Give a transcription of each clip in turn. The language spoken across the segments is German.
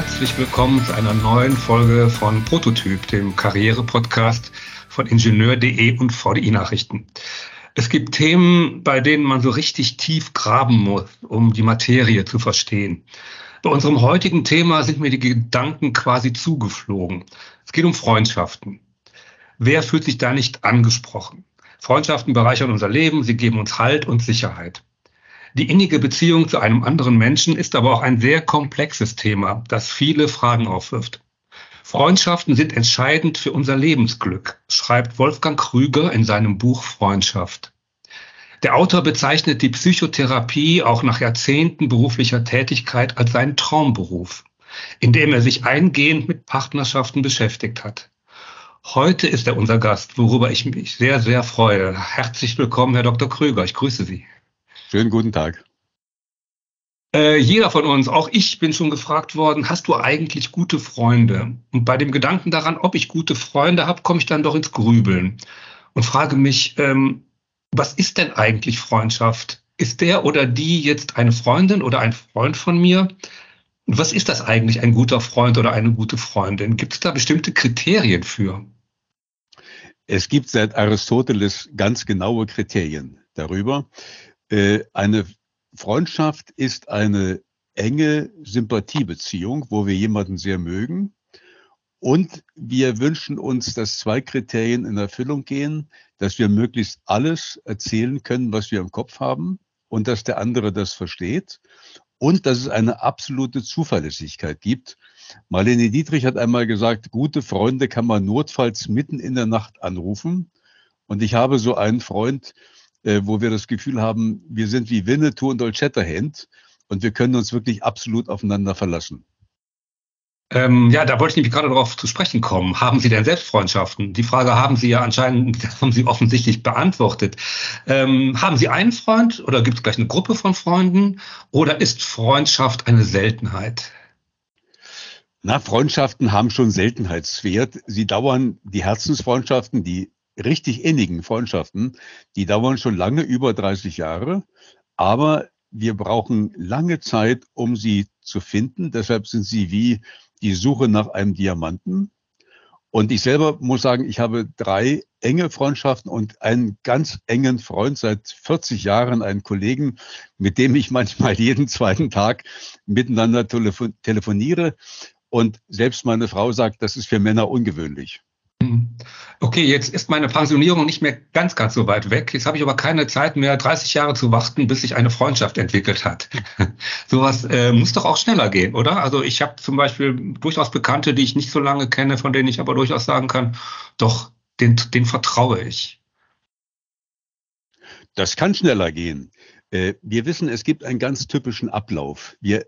herzlich willkommen zu einer neuen Folge von Prototyp, dem Karriere-Podcast von Ingenieur.de und VDI Nachrichten. Es gibt Themen, bei denen man so richtig tief graben muss, um die Materie zu verstehen. Bei unserem heutigen Thema sind mir die Gedanken quasi zugeflogen. Es geht um Freundschaften. Wer fühlt sich da nicht angesprochen? Freundschaften bereichern unser Leben, sie geben uns Halt und Sicherheit. Die innige Beziehung zu einem anderen Menschen ist aber auch ein sehr komplexes Thema, das viele Fragen aufwirft. Freundschaften sind entscheidend für unser Lebensglück, schreibt Wolfgang Krüger in seinem Buch Freundschaft. Der Autor bezeichnet die Psychotherapie auch nach Jahrzehnten beruflicher Tätigkeit als seinen Traumberuf, in dem er sich eingehend mit Partnerschaften beschäftigt hat. Heute ist er unser Gast, worüber ich mich sehr, sehr freue. Herzlich willkommen, Herr Dr. Krüger. Ich grüße Sie. Schönen guten Tag. Äh, jeder von uns, auch ich bin schon gefragt worden, hast du eigentlich gute Freunde? Und bei dem Gedanken daran, ob ich gute Freunde habe, komme ich dann doch ins Grübeln und frage mich, ähm, was ist denn eigentlich Freundschaft? Ist der oder die jetzt eine Freundin oder ein Freund von mir? Was ist das eigentlich, ein guter Freund oder eine gute Freundin? Gibt es da bestimmte Kriterien für? Es gibt seit Aristoteles ganz genaue Kriterien darüber. Äh, eine Freundschaft ist eine enge Sympathiebeziehung, wo wir jemanden sehr mögen. Und wir wünschen uns, dass zwei Kriterien in Erfüllung gehen, dass wir möglichst alles erzählen können, was wir im Kopf haben und dass der andere das versteht und dass es eine absolute Zuverlässigkeit gibt. Marlene Dietrich hat einmal gesagt, gute Freunde kann man notfalls mitten in der Nacht anrufen. Und ich habe so einen Freund, äh, wo wir das Gefühl haben, wir sind wie Winnetou und Old Shatterhand und wir können uns wirklich absolut aufeinander verlassen. Ähm, ja, da wollte ich nämlich gerade darauf zu sprechen kommen. Haben Sie denn Selbstfreundschaften? Die Frage haben Sie ja anscheinend, haben Sie offensichtlich beantwortet. Ähm, haben Sie einen Freund oder gibt es gleich eine Gruppe von Freunden oder ist Freundschaft eine Seltenheit? Na, Freundschaften haben schon Seltenheitswert. Sie dauern, die Herzensfreundschaften, die richtig innigen Freundschaften, die dauern schon lange über 30 Jahre, aber wir brauchen lange Zeit, um sie zu finden. Deshalb sind sie wie die Suche nach einem Diamanten. Und ich selber muss sagen, ich habe drei enge Freundschaften und einen ganz engen Freund seit 40 Jahren, einen Kollegen, mit dem ich manchmal jeden zweiten Tag miteinander telefoniere. Und selbst meine Frau sagt, das ist für Männer ungewöhnlich. Mhm. Okay, jetzt ist meine Pensionierung nicht mehr ganz, ganz so weit weg. Jetzt habe ich aber keine Zeit mehr, 30 Jahre zu warten, bis sich eine Freundschaft entwickelt hat. Sowas äh, muss doch auch schneller gehen, oder? Also ich habe zum Beispiel durchaus Bekannte, die ich nicht so lange kenne, von denen ich aber durchaus sagen kann, doch, den, den vertraue ich. Das kann schneller gehen. Äh, wir wissen, es gibt einen ganz typischen Ablauf. Wir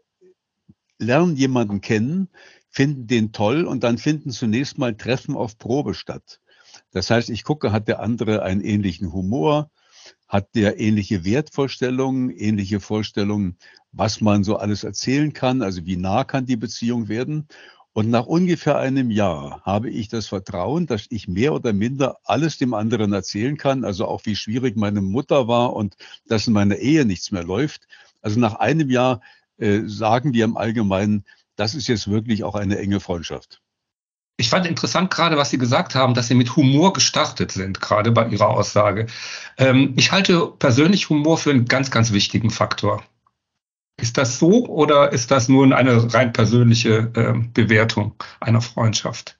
lernen jemanden kennen, finden den toll und dann finden zunächst mal Treffen auf Probe statt. Das heißt, ich gucke, hat der andere einen ähnlichen Humor, hat der ähnliche Wertvorstellungen, ähnliche Vorstellungen, was man so alles erzählen kann, also wie nah kann die Beziehung werden. Und nach ungefähr einem Jahr habe ich das Vertrauen, dass ich mehr oder minder alles dem anderen erzählen kann, also auch wie schwierig meine Mutter war und dass in meiner Ehe nichts mehr läuft. Also nach einem Jahr äh, sagen wir im Allgemeinen, das ist jetzt wirklich auch eine enge Freundschaft. Ich fand interessant gerade, was Sie gesagt haben, dass Sie mit Humor gestartet sind, gerade bei Ihrer Aussage. Ähm, ich halte persönlich Humor für einen ganz, ganz wichtigen Faktor. Ist das so oder ist das nur eine rein persönliche äh, Bewertung einer Freundschaft?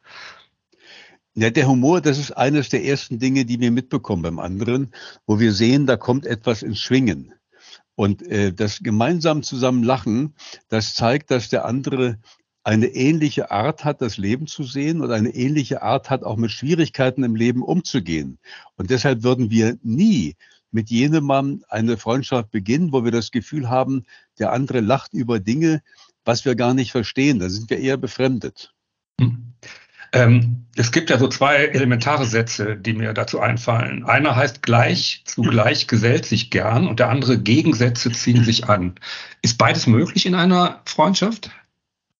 Ja, der Humor, das ist eines der ersten Dinge, die wir mitbekommen beim anderen, wo wir sehen, da kommt etwas ins Schwingen. Und äh, das gemeinsam zusammen Lachen, das zeigt, dass der andere eine ähnliche Art hat, das Leben zu sehen und eine ähnliche Art hat, auch mit Schwierigkeiten im Leben umzugehen. Und deshalb würden wir nie mit jenem Mann eine Freundschaft beginnen, wo wir das Gefühl haben, der andere lacht über Dinge, was wir gar nicht verstehen. Da sind wir eher befremdet. Hm. Ähm, es gibt ja so zwei elementare Sätze, die mir dazu einfallen. Einer heißt gleich, zugleich gesellt sich gern und der andere Gegensätze ziehen sich an. Ist beides möglich in einer Freundschaft?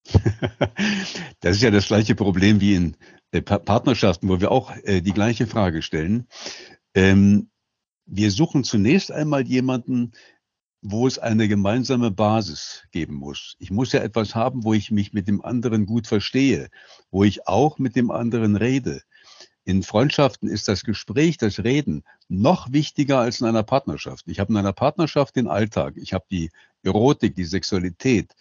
Das ist ja das gleiche Problem wie in äh, Partnerschaften, wo wir auch äh, die gleiche Frage stellen. Ähm, wir suchen zunächst einmal jemanden, wo es eine gemeinsame Basis geben muss. Ich muss ja etwas haben, wo ich mich mit dem anderen gut verstehe, wo ich auch mit dem anderen rede. In Freundschaften ist das Gespräch, das Reden noch wichtiger als in einer Partnerschaft. Ich habe in einer Partnerschaft den Alltag, ich habe die Erotik, die Sexualität.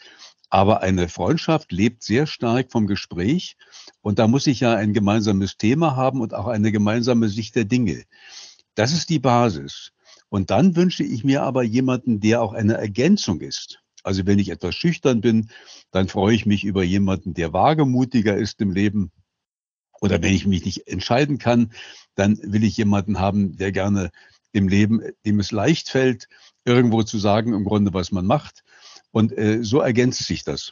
Aber eine Freundschaft lebt sehr stark vom Gespräch und da muss ich ja ein gemeinsames Thema haben und auch eine gemeinsame Sicht der Dinge. Das ist die Basis. Und dann wünsche ich mir aber jemanden, der auch eine Ergänzung ist. Also wenn ich etwas schüchtern bin, dann freue ich mich über jemanden, der wagemutiger ist im Leben. Oder wenn ich mich nicht entscheiden kann, dann will ich jemanden haben, der gerne im Leben, dem es leicht fällt, irgendwo zu sagen, im Grunde, was man macht. Und äh, so ergänzt sich das.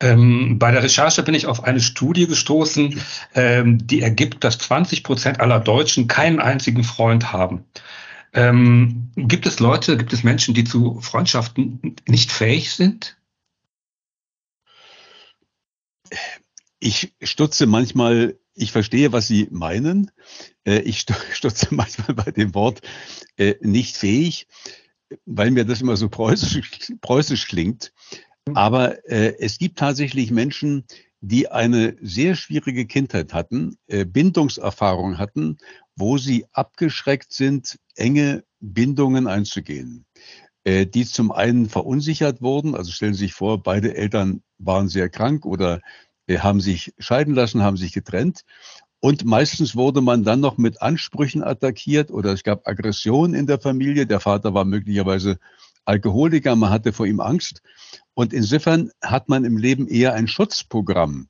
Ähm, bei der Recherche bin ich auf eine Studie gestoßen, ähm, die ergibt, dass 20 Prozent aller Deutschen keinen einzigen Freund haben. Ähm, gibt es Leute, gibt es Menschen, die zu Freundschaften nicht fähig sind? Ich stutze manchmal, ich verstehe, was Sie meinen. Äh, ich stutze manchmal bei dem Wort äh, nicht fähig, weil mir das immer so preußisch, preußisch klingt. Aber äh, es gibt tatsächlich Menschen, die eine sehr schwierige Kindheit hatten, Bindungserfahrung hatten wo sie abgeschreckt sind, enge Bindungen einzugehen, äh, die zum einen verunsichert wurden. Also stellen Sie sich vor, beide Eltern waren sehr krank oder äh, haben sich scheiden lassen, haben sich getrennt. Und meistens wurde man dann noch mit Ansprüchen attackiert oder es gab Aggression in der Familie. Der Vater war möglicherweise Alkoholiker, man hatte vor ihm Angst. Und insofern hat man im Leben eher ein Schutzprogramm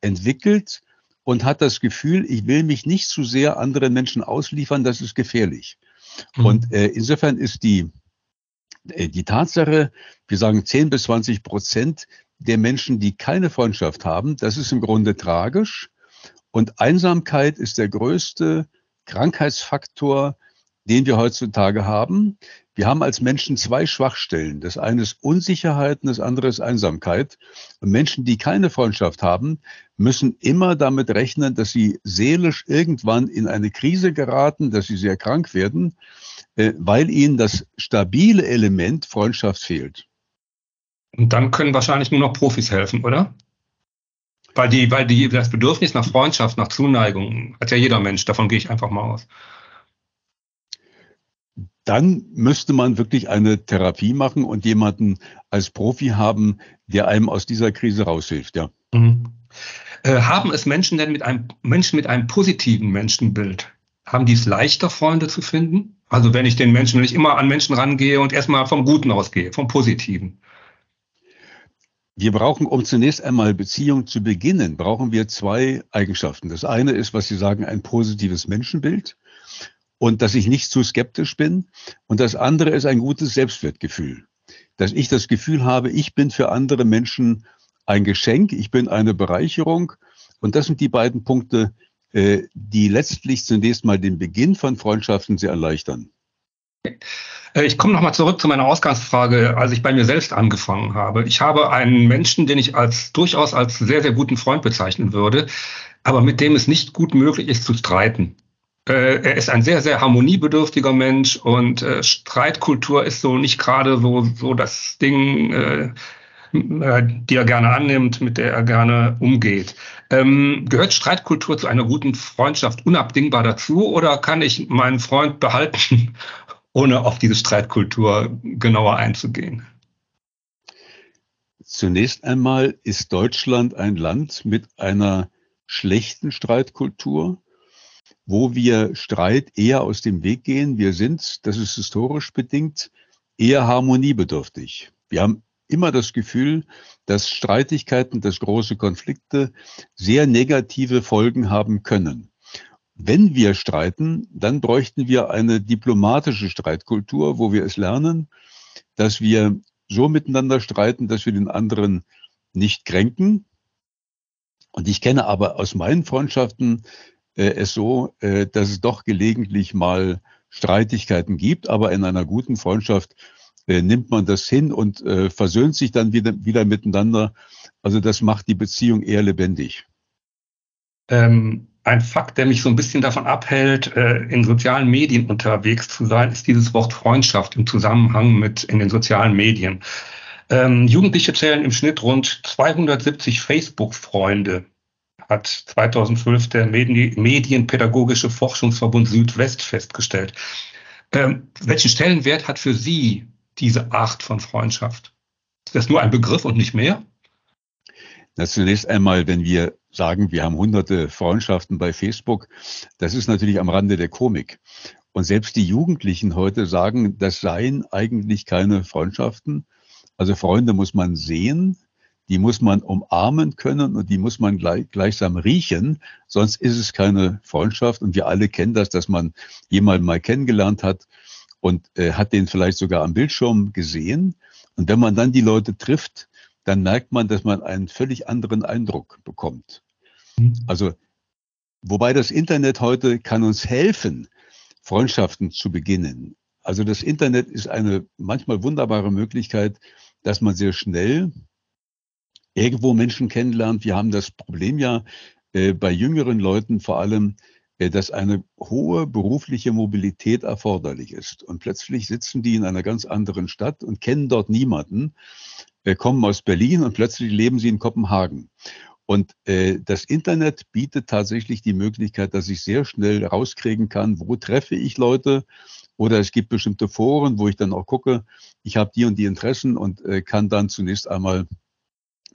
entwickelt, und hat das Gefühl, ich will mich nicht zu sehr anderen Menschen ausliefern, das ist gefährlich. Mhm. Und äh, insofern ist die, äh, die Tatsache, wir sagen 10 bis 20 Prozent der Menschen, die keine Freundschaft haben, das ist im Grunde tragisch. Und Einsamkeit ist der größte Krankheitsfaktor, den wir heutzutage haben. Wir haben als Menschen zwei Schwachstellen. Das eine ist Unsicherheit und das andere ist Einsamkeit. Und Menschen, die keine Freundschaft haben, müssen immer damit rechnen, dass sie seelisch irgendwann in eine Krise geraten, dass sie sehr krank werden, äh, weil ihnen das stabile Element Freundschaft fehlt. Und dann können wahrscheinlich nur noch Profis helfen, oder? Weil, die, weil die, das Bedürfnis nach Freundschaft, nach Zuneigung hat ja jeder Mensch. Davon gehe ich einfach mal aus dann müsste man wirklich eine Therapie machen und jemanden als Profi haben, der einem aus dieser Krise raushilft, ja. Mhm. Äh, haben es Menschen denn mit einem Menschen mit einem positiven Menschenbild? Haben die es leichter, Freunde zu finden? Also wenn ich den Menschen, wenn ich immer an Menschen rangehe und erstmal vom Guten ausgehe, vom Positiven. Wir brauchen, um zunächst einmal Beziehung zu beginnen, brauchen wir zwei Eigenschaften. Das eine ist, was Sie sagen, ein positives Menschenbild und dass ich nicht zu skeptisch bin. Und das andere ist ein gutes Selbstwertgefühl. Dass ich das Gefühl habe, ich bin für andere Menschen ein Geschenk, ich bin eine Bereicherung. Und das sind die beiden Punkte, äh, die letztlich zunächst mal den Beginn von Freundschaften sehr erleichtern. Äh, ich komme nochmal zurück zu meiner Ausgangsfrage, als ich bei mir selbst angefangen habe. Ich habe einen Menschen, den ich als durchaus als sehr, sehr guten Freund bezeichnen würde, aber mit dem es nicht gut möglich ist zu streiten. Äh, er ist ein sehr, sehr harmoniebedürftiger Mensch und äh, Streitkultur ist so nicht gerade so, so das Ding, äh, äh, die er gerne annimmt, mit der er gerne umgeht. Ähm, gehört Streitkultur zu einer guten Freundschaft unabdingbar dazu oder kann ich meinen Freund behalten, ohne auf diese Streitkultur genauer einzugehen? Zunächst einmal ist Deutschland ein Land mit einer schlechten Streitkultur wo wir Streit eher aus dem Weg gehen. Wir sind, das ist historisch bedingt, eher harmoniebedürftig. Wir haben immer das Gefühl, dass Streitigkeiten, dass große Konflikte sehr negative Folgen haben können. Wenn wir streiten, dann bräuchten wir eine diplomatische Streitkultur, wo wir es lernen, dass wir so miteinander streiten, dass wir den anderen nicht kränken. Und ich kenne aber aus meinen Freundschaften es so, äh, dass es doch gelegentlich mal Streitigkeiten gibt, aber in einer guten Freundschaft äh, nimmt man das hin und äh, versöhnt sich dann wieder, wieder miteinander. Also das macht die Beziehung eher lebendig. Ähm, ein Fakt, der mich so ein bisschen davon abhält, äh, in sozialen Medien unterwegs zu sein, ist dieses Wort Freundschaft im Zusammenhang mit in den sozialen Medien. Ähm, Jugendliche zählen im Schnitt rund 270 Facebook-Freunde, hat 2012 der Medienpädagogische Forschungsverbund Südwest festgestellt. Ähm, welchen Stellenwert hat für Sie diese Art von Freundschaft? Ist das nur ein Begriff und nicht mehr? Zunächst einmal, wenn wir sagen, wir haben hunderte Freundschaften bei Facebook, das ist natürlich am Rande der Komik. Und selbst die Jugendlichen heute sagen, das seien eigentlich keine Freundschaften. Also Freunde muss man sehen, die muss man umarmen können und die muss man gleich, gleichsam riechen, sonst ist es keine Freundschaft. Und wir alle kennen das, dass man jemanden mal kennengelernt hat und äh, hat den vielleicht sogar am Bildschirm gesehen. Und wenn man dann die Leute trifft, dann merkt man, dass man einen völlig anderen Eindruck bekommt. Mhm. Also, wobei das Internet heute kann uns helfen, Freundschaften zu beginnen. Also das Internet ist eine manchmal wunderbare Möglichkeit, dass man sehr schnell irgendwo Menschen kennenlernt. Wir haben das Problem ja äh, bei jüngeren Leuten vor allem, äh, dass eine hohe berufliche Mobilität erforderlich ist. Und plötzlich sitzen die in einer ganz anderen Stadt und kennen dort niemanden, äh, kommen aus Berlin und plötzlich leben sie in Kopenhagen. Und äh, das Internet bietet tatsächlich die Möglichkeit, dass ich sehr schnell rauskriegen kann, wo treffe ich Leute. Oder es gibt bestimmte Foren, wo ich dann auch gucke, ich habe die und die Interessen und äh, kann dann zunächst einmal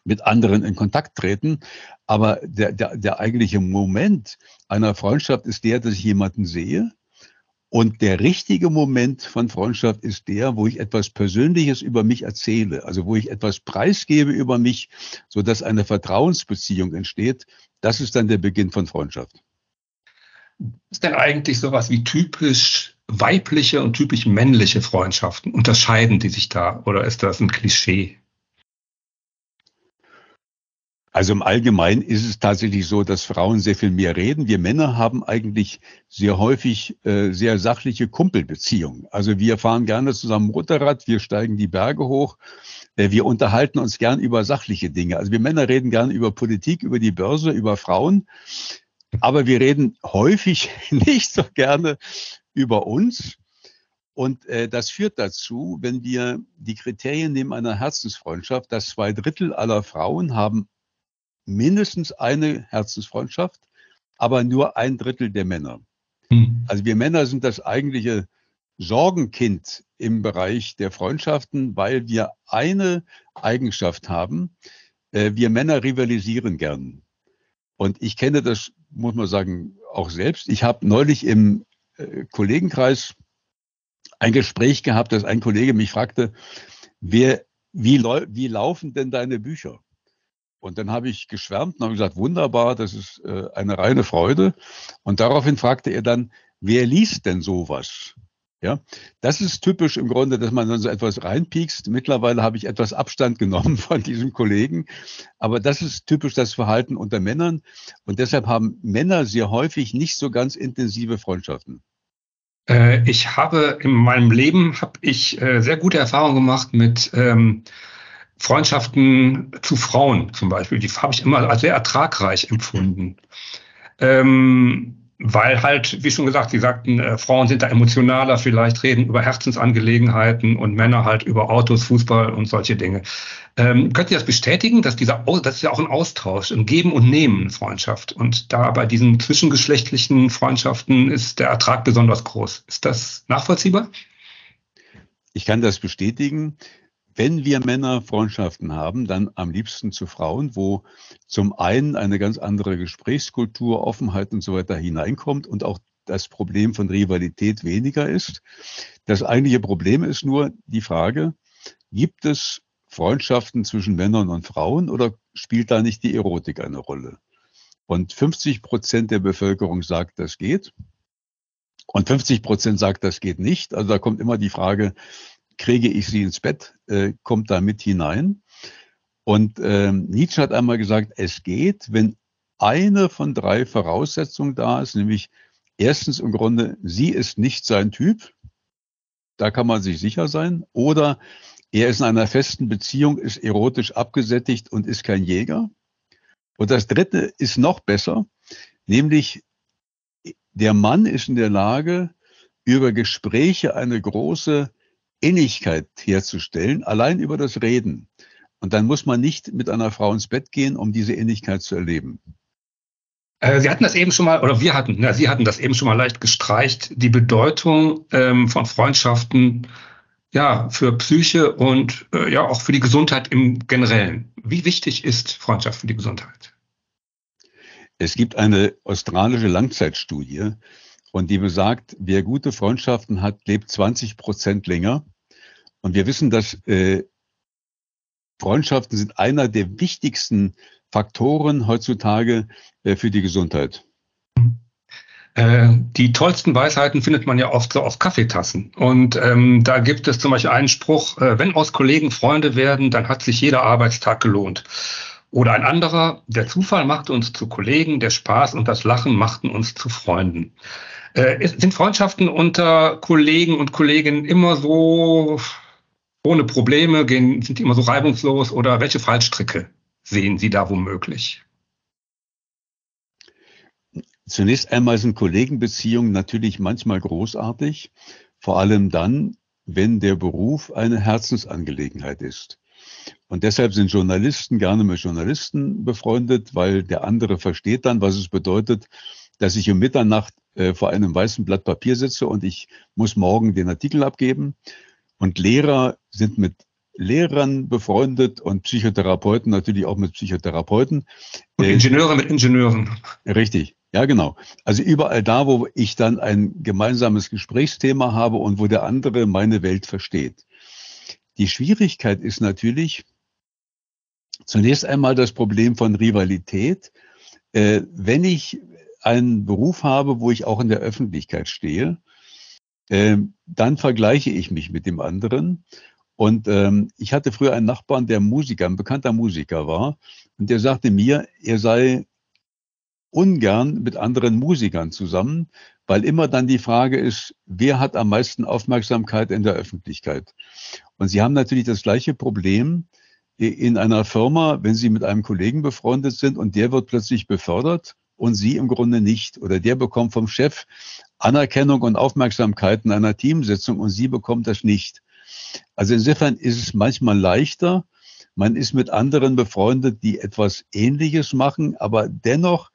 mit anderen in Kontakt treten. Aber der, der, der eigentliche Moment einer Freundschaft ist der, dass ich jemanden sehe. Und der richtige Moment von Freundschaft ist der, wo ich etwas Persönliches über mich erzähle, also wo ich etwas preisgebe über mich, so dass eine Vertrauensbeziehung entsteht. Das ist dann der Beginn von Freundschaft. Ist denn eigentlich sowas wie typisch weibliche und typisch männliche Freundschaften? Unterscheiden die sich da oder ist das ein Klischee? Also im Allgemeinen ist es tatsächlich so, dass Frauen sehr viel mehr reden. Wir Männer haben eigentlich sehr häufig äh, sehr sachliche Kumpelbeziehungen. Also wir fahren gerne zusammen Motorrad, wir steigen die Berge hoch, äh, wir unterhalten uns gern über sachliche Dinge. Also wir Männer reden gerne über Politik, über die Börse, über Frauen, aber wir reden häufig nicht so gerne über uns. Und äh, das führt dazu, wenn wir die Kriterien nehmen einer Herzensfreundschaft, dass zwei Drittel aller Frauen haben mindestens eine Herzensfreundschaft, aber nur ein Drittel der Männer. Hm. Also wir Männer sind das eigentliche Sorgenkind im Bereich der Freundschaften, weil wir eine Eigenschaft haben. Äh, wir Männer rivalisieren gern. Und ich kenne das, muss man sagen, auch selbst. Ich habe neulich im äh, Kollegenkreis ein Gespräch gehabt, dass ein Kollege mich fragte, wer, wie, wie laufen denn deine Bücher? Und dann habe ich geschwärmt und habe gesagt, wunderbar, das ist äh, eine reine Freude. Und daraufhin fragte er dann, wer liest denn sowas? Ja, das ist typisch im Grunde, dass man dann so etwas reinpiekst. Mittlerweile habe ich etwas Abstand genommen von diesem Kollegen. Aber das ist typisch das Verhalten unter Männern. Und deshalb haben Männer sehr häufig nicht so ganz intensive Freundschaften. Äh, ich habe in meinem Leben habe ich äh, sehr gute Erfahrungen gemacht mit ähm, Freundschaften zu Frauen zum Beispiel, die habe ich immer als sehr ertragreich empfunden. Ähm, weil halt, wie schon gesagt, Sie sagten, äh, Frauen sind da emotionaler, vielleicht reden über Herzensangelegenheiten und Männer halt über Autos, Fußball und solche Dinge. Ähm, können Sie das bestätigen, dass dieser, das ist ja auch ein Austausch, ein Geben und Nehmen Freundschaft. Und da bei diesen zwischengeschlechtlichen Freundschaften ist der Ertrag besonders groß. Ist das nachvollziehbar? Ich kann das bestätigen wenn wir Männer Freundschaften haben, dann am liebsten zu Frauen, wo zum einen eine ganz andere Gesprächskultur, Offenheit und so weiter hineinkommt und auch das Problem von Rivalität weniger ist. Das eigentliche Problem ist nur die Frage, gibt es Freundschaften zwischen Männern und Frauen oder spielt da nicht die Erotik eine Rolle? Und 50 Prozent der Bevölkerung sagt, das geht. Und 50 Prozent sagt, das geht nicht. Also da kommt immer die Frage, kriege ich sie ins Bett, äh, kommt da mit hinein. Und ähm, Nietzsche hat einmal gesagt, es geht, wenn eine von drei Voraussetzungen da ist, nämlich erstens im Grunde, sie ist nicht sein Typ, da kann man sich sicher sein, oder er ist in einer festen Beziehung, ist erotisch abgesättigt und ist kein Jäger. Und das Dritte ist noch besser, Nämlich, der Mann ist in der Lage, über Gespräche eine große Innigkeit herzustellen, allein über das Reden. Und dann muss man nicht mit einer Frau ins Bett gehen, um diese Innigkeit zu erleben. Äh, Sie hatten das eben schon mal, oder wir hatten, na, Sie hatten das eben schon mal leicht gestreicht, die Bedeutung ähm, von Freundschaften ja, für Psyche und äh, ja auch für die Gesundheit im Generellen. Wie wichtig ist Freundschaft für die Gesundheit? Es gibt eine australische Langzeitstudie und die besagt, wer gute Freundschaften hat, lebt 20 Prozent länger. Und wir wissen, dass äh, Freundschaften sind einer der wichtigsten Faktoren heutzutage äh, für die Gesundheit. Äh, die tollsten Weisheiten findet man ja oft so auf Kaffeetassen. Und ähm, da gibt es zum Beispiel einen Spruch, äh, wenn aus Kollegen Freunde werden, dann hat sich jeder Arbeitstag gelohnt. Oder ein anderer, der Zufall machte uns zu Kollegen, der Spaß und das Lachen machten uns zu Freunden. Äh, sind Freundschaften unter Kollegen und Kolleginnen immer so ohne Probleme, gehen, sind die immer so reibungslos oder welche Fallstricke sehen Sie da womöglich? Zunächst einmal sind Kollegenbeziehungen natürlich manchmal großartig, vor allem dann, wenn der Beruf eine Herzensangelegenheit ist. Und deshalb sind Journalisten gerne mit Journalisten befreundet, weil der andere versteht dann, was es bedeutet, dass ich um Mitternacht äh, vor einem weißen Blatt Papier sitze und ich muss morgen den Artikel abgeben. Und Lehrer sind mit Lehrern befreundet und Psychotherapeuten natürlich auch mit Psychotherapeuten. Und Ingenieure mit Ingenieuren. Richtig. Ja, genau. Also überall da, wo ich dann ein gemeinsames Gesprächsthema habe und wo der andere meine Welt versteht. Die Schwierigkeit ist natürlich zunächst einmal das Problem von Rivalität. Äh, wenn ich einen Beruf habe, wo ich auch in der Öffentlichkeit stehe, äh, dann vergleiche ich mich mit dem anderen. Und ähm, ich hatte früher einen Nachbarn, der Musiker, ein bekannter Musiker war, und der sagte mir, er sei ungern mit anderen Musikern zusammen, weil immer dann die Frage ist, wer hat am meisten Aufmerksamkeit in der Öffentlichkeit? Und Sie haben natürlich das gleiche Problem in einer Firma, wenn Sie mit einem Kollegen befreundet sind und der wird plötzlich befördert und Sie im Grunde nicht. Oder der bekommt vom Chef Anerkennung und Aufmerksamkeit in einer Teamsitzung und Sie bekommt das nicht. Also insofern ist es manchmal leichter, man ist mit anderen befreundet, die etwas Ähnliches machen, aber dennoch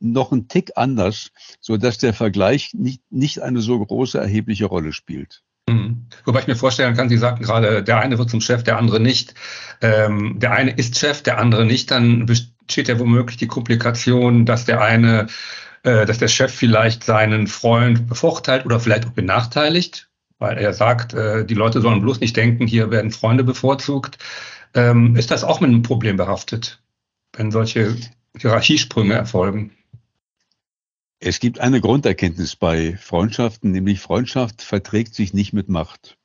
noch ein Tick anders, so dass der Vergleich nicht, nicht eine so große erhebliche Rolle spielt. Mhm. Wobei ich mir vorstellen kann, Sie sagten gerade, der eine wird zum Chef, der andere nicht. Ähm, der eine ist Chef, der andere nicht. Dann besteht ja womöglich die Komplikation, dass der eine, äh, dass der Chef vielleicht seinen Freund bevorteilt oder vielleicht auch benachteiligt, weil er sagt, äh, die Leute sollen bloß nicht denken, hier werden Freunde bevorzugt. Ähm, ist das auch mit einem Problem behaftet, wenn solche Hierarchiesprünge erfolgen? Es gibt eine Grunderkenntnis bei Freundschaften, nämlich Freundschaft verträgt sich nicht mit Macht.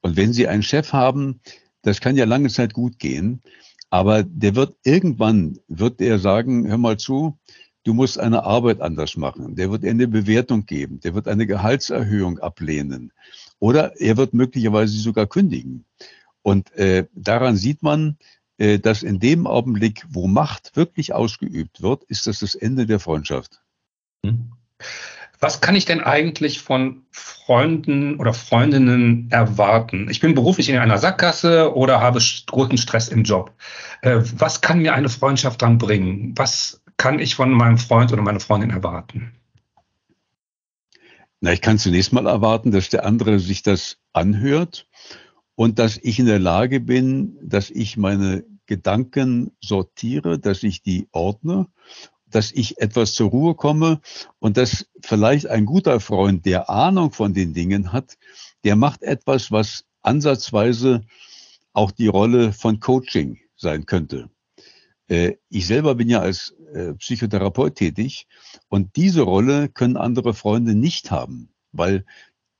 Und wenn Sie einen Chef haben, das kann ja lange Zeit gut gehen, aber der wird irgendwann, wird er sagen, hör mal zu, du musst eine Arbeit anders machen. Der wird eine Bewertung geben, der wird eine Gehaltserhöhung ablehnen oder er wird möglicherweise sogar kündigen. Und äh, daran sieht man, äh, dass in dem Augenblick, wo Macht wirklich ausgeübt wird, ist das das Ende der Freundschaft. Hm. Was kann ich denn eigentlich von Freunden oder Freundinnen erwarten? Ich bin beruflich in einer Sackgasse oder habe großen Stress im Job. Äh, was kann mir eine Freundschaft dann bringen? Was kann ich von meinem Freund oder meiner Freundin erwarten? Na, ich kann zunächst mal erwarten, dass der andere sich das anhört und dass ich in der Lage bin, dass ich meine Gedanken sortiere, dass ich die ordne dass ich etwas zur Ruhe komme und dass vielleicht ein guter Freund, der Ahnung von den Dingen hat, der macht etwas, was ansatzweise auch die Rolle von Coaching sein könnte. Äh, ich selber bin ja als äh, Psychotherapeut tätig und diese Rolle können andere Freunde nicht haben, weil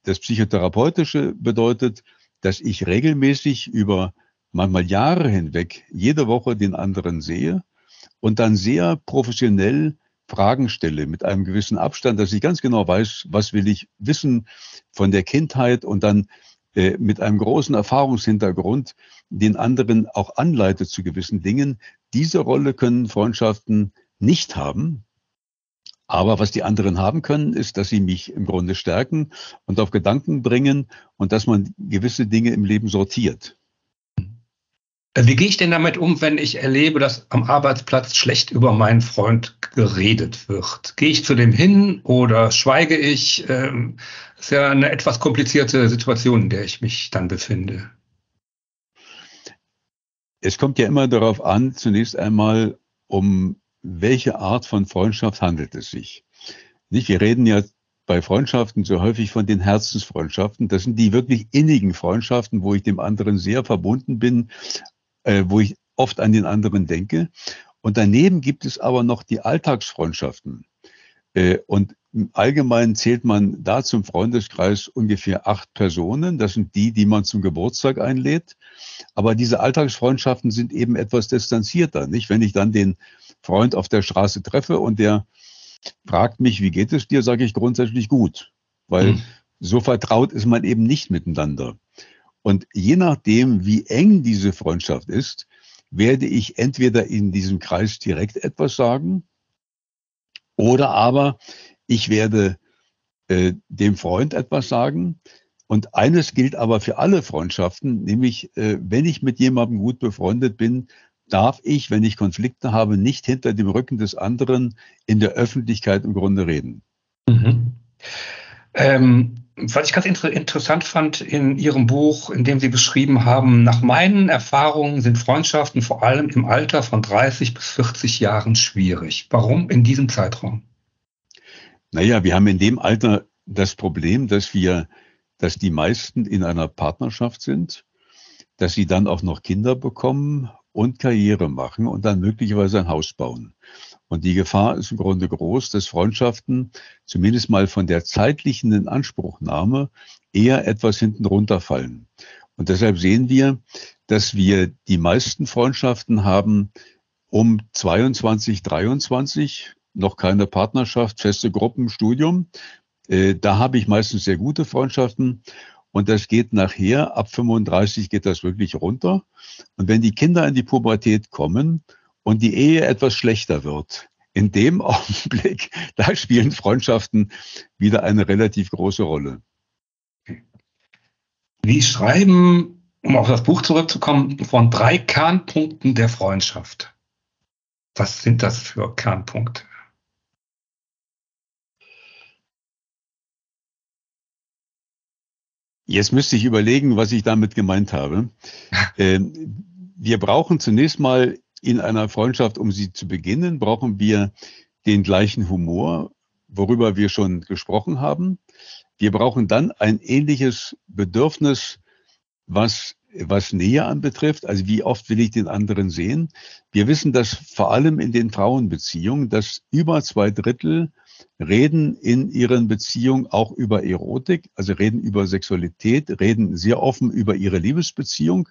das Psychotherapeutische bedeutet, dass ich regelmäßig über manchmal Jahre hinweg jede Woche den anderen sehe und dann sehr professionell Fragen stelle mit einem gewissen Abstand, dass ich ganz genau weiß, was will ich wissen von der Kindheit und dann äh, mit einem großen Erfahrungshintergrund den anderen auch anleite zu gewissen Dingen. Diese Rolle können Freundschaften nicht haben. Aber was die anderen haben können, ist, dass sie mich im Grunde stärken und auf Gedanken bringen und dass man gewisse Dinge im Leben sortiert. Wie gehe ich denn damit um, wenn ich erlebe, dass am Arbeitsplatz schlecht über meinen Freund geredet wird? Gehe ich zu dem hin oder schweige ich? Ähm, ist ja eine etwas komplizierte Situation, in der ich mich dann befinde. Es kommt ja immer darauf an, zunächst einmal, um welche Art von Freundschaft handelt es sich. Nicht? Wir reden ja bei Freundschaften so häufig von den Herzensfreundschaften. Das sind die wirklich innigen Freundschaften, wo ich dem anderen sehr verbunden bin, äh, wo ich oft an den anderen denke. Und daneben gibt es aber noch die Alltagsfreundschaften. Äh, und im Allgemeinen zählt man da zum Freundeskreis ungefähr acht Personen. Das sind die, die man zum Geburtstag einlädt. Aber diese Alltagsfreundschaften sind eben etwas distanzierter, nicht? Wenn ich dann den Freund auf der Straße treffe und der fragt mich, wie geht es dir, sage ich grundsätzlich gut, weil mhm. so vertraut ist man eben nicht miteinander. Und je nachdem, wie eng diese Freundschaft ist, werde ich entweder in diesem Kreis direkt etwas sagen oder aber ich werde äh, dem Freund etwas sagen. Und eines gilt aber für alle Freundschaften, nämlich äh, wenn ich mit jemandem gut befreundet bin, darf ich, wenn ich Konflikte habe, nicht hinter dem Rücken des anderen in der Öffentlichkeit im Grunde reden. Mhm. Ähm, was ich ganz inter interessant fand in Ihrem Buch, in dem Sie beschrieben haben, nach meinen Erfahrungen sind Freundschaften vor allem im Alter von 30 bis 40 Jahren schwierig. Warum in diesem Zeitraum? Naja, wir haben in dem Alter das Problem, dass wir, dass die meisten in einer Partnerschaft sind, dass sie dann auch noch Kinder bekommen und Karriere machen und dann möglicherweise ein Haus bauen. Und die Gefahr ist im Grunde groß, dass Freundschaften zumindest mal von der zeitlichen Inanspruchnahme eher etwas hinten runterfallen. Und deshalb sehen wir, dass wir die meisten Freundschaften haben um 22, 23, noch keine Partnerschaft, feste Gruppen, Studium. Äh, da habe ich meistens sehr gute Freundschaften. Und das geht nachher, ab 35 geht das wirklich runter. Und wenn die Kinder in die Pubertät kommen und die Ehe etwas schlechter wird, in dem Augenblick, da spielen Freundschaften wieder eine relativ große Rolle. Sie schreiben, um auf das Buch zurückzukommen, von drei Kernpunkten der Freundschaft. Was sind das für Kernpunkte? Jetzt müsste ich überlegen, was ich damit gemeint habe. Ähm, wir brauchen zunächst mal in einer Freundschaft, um sie zu beginnen, brauchen wir den gleichen Humor, worüber wir schon gesprochen haben. Wir brauchen dann ein ähnliches Bedürfnis, was, was Nähe anbetrifft. Also wie oft will ich den anderen sehen? Wir wissen, dass vor allem in den Frauenbeziehungen, dass über zwei Drittel reden in ihren Beziehungen auch über Erotik, also reden über Sexualität, reden sehr offen über ihre Liebesbeziehung.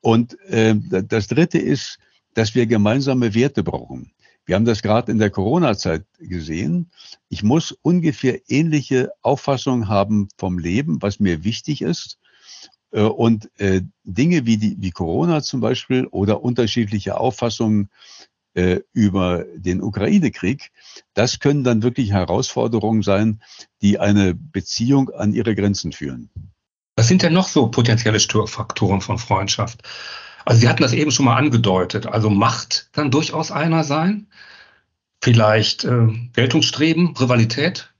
Und äh, das Dritte ist, dass wir gemeinsame Werte brauchen. Wir haben das gerade in der Corona-Zeit gesehen. Ich muss ungefähr ähnliche Auffassungen haben vom Leben, was mir wichtig ist. Äh, und äh, Dinge wie, die, wie Corona zum Beispiel oder unterschiedliche Auffassungen äh, über den Ukraine-Krieg, das können dann wirklich Herausforderungen sein, die eine Beziehung an ihre Grenzen führen. Was sind denn noch so potenzielle Störfaktoren von Freundschaft? Also Sie hatten das eben schon mal angedeutet. Also Macht kann durchaus einer sein. Vielleicht äh, Geltungsstreben, Rivalität.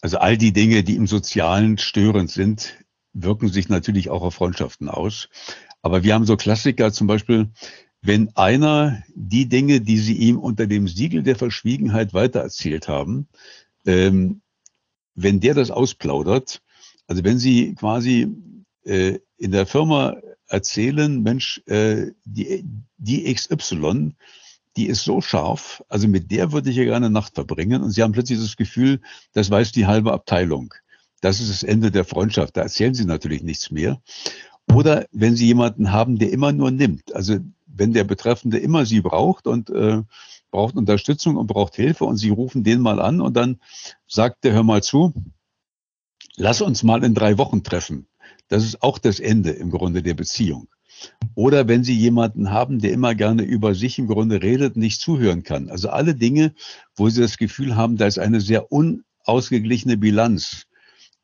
Also all die Dinge, die im Sozialen störend sind, wirken sich natürlich auch auf Freundschaften aus. Aber wir haben so Klassiker, zum Beispiel wenn einer die Dinge, die sie ihm unter dem Siegel der Verschwiegenheit weitererzählt haben, ähm, wenn der das ausplaudert, also wenn sie quasi äh, in der Firma erzählen, Mensch, äh, die, die XY, die ist so scharf, also mit der würde ich ja gerne Nacht verbringen und sie haben plötzlich das Gefühl, das weiß die halbe Abteilung. Das ist das Ende der Freundschaft. Da erzählen sie natürlich nichts mehr. Oder wenn sie jemanden haben, der immer nur nimmt. Also wenn der Betreffende immer sie braucht und äh, braucht Unterstützung und braucht Hilfe und sie rufen den mal an und dann sagt der, hör mal zu, lass uns mal in drei Wochen treffen. Das ist auch das Ende im Grunde der Beziehung. oder wenn Sie jemanden haben, der immer gerne über sich im Grunde redet, nicht zuhören kann. Also alle Dinge, wo Sie das Gefühl haben, da ist eine sehr unausgeglichene Bilanz.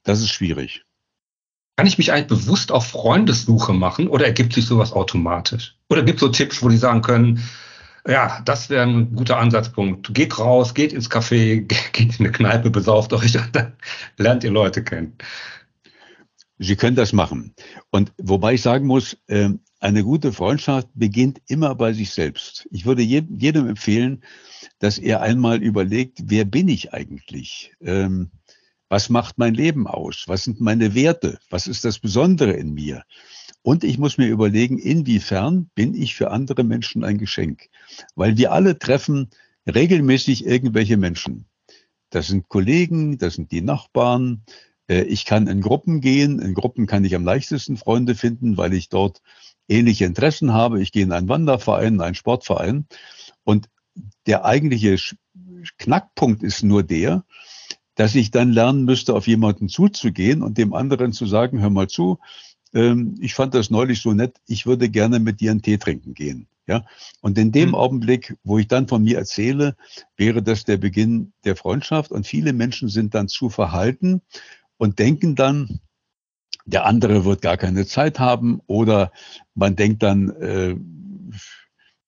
Das ist schwierig. Kann ich mich eigentlich bewusst auf Freundessuche machen oder ergibt sich sowas automatisch? Oder gibt es so Tipps, wo Sie sagen können, ja, das wäre ein guter Ansatzpunkt. Geht raus, geht ins Café, geht in eine Kneipe, besauft euch, dann lernt ihr Leute kennen. Sie können das machen. Und wobei ich sagen muss, ähm, eine gute Freundschaft beginnt immer bei sich selbst. Ich würde jedem empfehlen, dass er einmal überlegt, wer bin ich eigentlich? Was macht mein Leben aus? Was sind meine Werte? Was ist das Besondere in mir? Und ich muss mir überlegen, inwiefern bin ich für andere Menschen ein Geschenk? Weil wir alle treffen regelmäßig irgendwelche Menschen. Das sind Kollegen, das sind die Nachbarn. Äh, ich kann in Gruppen gehen. In Gruppen kann ich am leichtesten Freunde finden, weil ich dort ähnliche Interessen habe. Ich gehe in einen Wanderverein, einen Sportverein. Und der eigentliche Knackpunkt ist nur der, dass ich dann lernen müsste, auf jemanden zuzugehen und dem anderen zu sagen, hör mal zu, ähm, ich fand das neulich so nett, ich würde gerne mit dir einen Tee trinken gehen. Ja, und in dem mhm. Augenblick, wo ich dann von mir erzähle, wäre das der Beginn der Freundschaft. Und viele Menschen sind dann zu verhalten und denken dann, der andere wird gar keine Zeit haben oder man denkt dann, äh,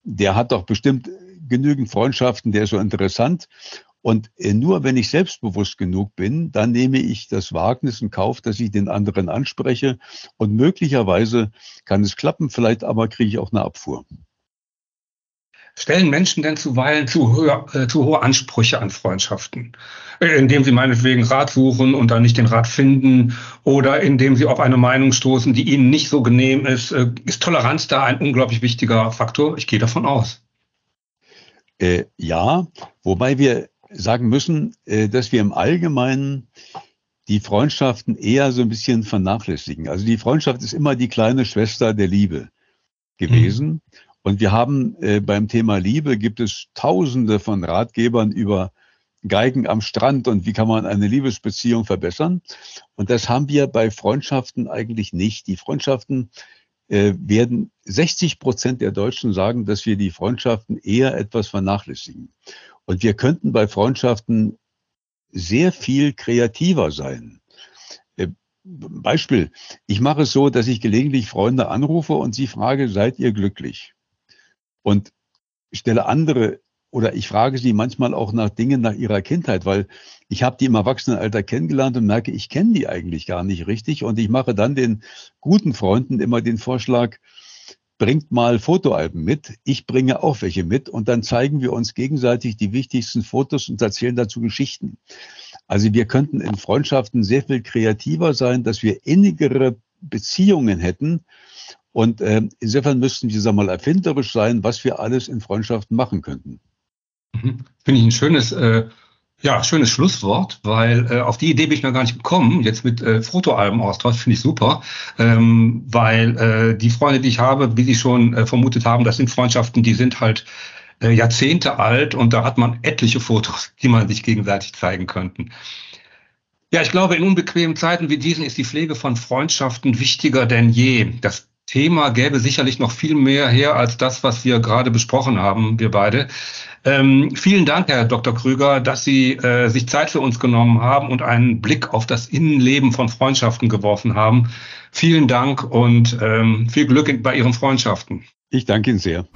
der hat doch bestimmt genügend Freundschaften, der ist so interessant. Und äh, nur wenn ich selbstbewusst genug bin, dann nehme ich das Wagnis in Kauf, dass ich den anderen anspreche. Und möglicherweise kann es klappen, vielleicht aber kriege ich auch eine Abfuhr. Stellen Menschen denn zuweilen zu, höher, äh, zu hohe Ansprüche an Freundschaften, äh, indem sie meinetwegen Rat suchen und dann nicht den Rat finden oder indem sie auf eine Meinung stoßen, die ihnen nicht so genehm ist? Äh, ist Toleranz da ein unglaublich wichtiger Faktor? Ich gehe davon aus. Äh, ja, wobei wir sagen müssen, äh, dass wir im Allgemeinen die Freundschaften eher so ein bisschen vernachlässigen. Also die Freundschaft ist immer die kleine Schwester der Liebe gewesen. Mhm. Und wir haben äh, beim Thema Liebe gibt es tausende von Ratgebern über Geigen am Strand und wie kann man eine Liebesbeziehung verbessern. Und das haben wir bei Freundschaften eigentlich nicht. Die Freundschaften äh, werden 60 Prozent der Deutschen sagen, dass wir die Freundschaften eher etwas vernachlässigen. Und wir könnten bei Freundschaften sehr viel kreativer sein. Äh, Beispiel, ich mache es so, dass ich gelegentlich Freunde anrufe und sie frage, seid ihr glücklich? Und stelle andere oder ich frage sie manchmal auch nach Dingen nach ihrer Kindheit, weil ich habe die im Erwachsenenalter kennengelernt und merke, ich kenne die eigentlich gar nicht richtig. Und ich mache dann den guten Freunden immer den Vorschlag, bringt mal Fotoalben mit, ich bringe auch welche mit und dann zeigen wir uns gegenseitig die wichtigsten Fotos und erzählen dazu Geschichten. Also wir könnten in Freundschaften sehr viel kreativer sein, dass wir innigere Beziehungen hätten. Und äh, insofern müssten wir, sagen wir mal, erfinderisch sein, was wir alles in Freundschaften machen könnten. Mhm. Finde ich ein schönes äh, ja, schönes Schlusswort, weil äh, auf die Idee bin ich noch gar nicht gekommen. Jetzt mit äh, Fotoalben-Austausch finde ich super, ähm, weil äh, die Freunde, die ich habe, wie Sie schon äh, vermutet haben, das sind Freundschaften, die sind halt äh, Jahrzehnte alt und da hat man etliche Fotos, die man sich gegenseitig zeigen könnten. Ja, ich glaube, in unbequemen Zeiten wie diesen ist die Pflege von Freundschaften wichtiger denn je. Das Thema gäbe sicherlich noch viel mehr her als das, was wir gerade besprochen haben, wir beide. Ähm, vielen Dank, Herr Dr. Krüger, dass Sie äh, sich Zeit für uns genommen haben und einen Blick auf das Innenleben von Freundschaften geworfen haben. Vielen Dank und ähm, viel Glück bei Ihren Freundschaften. Ich danke Ihnen sehr.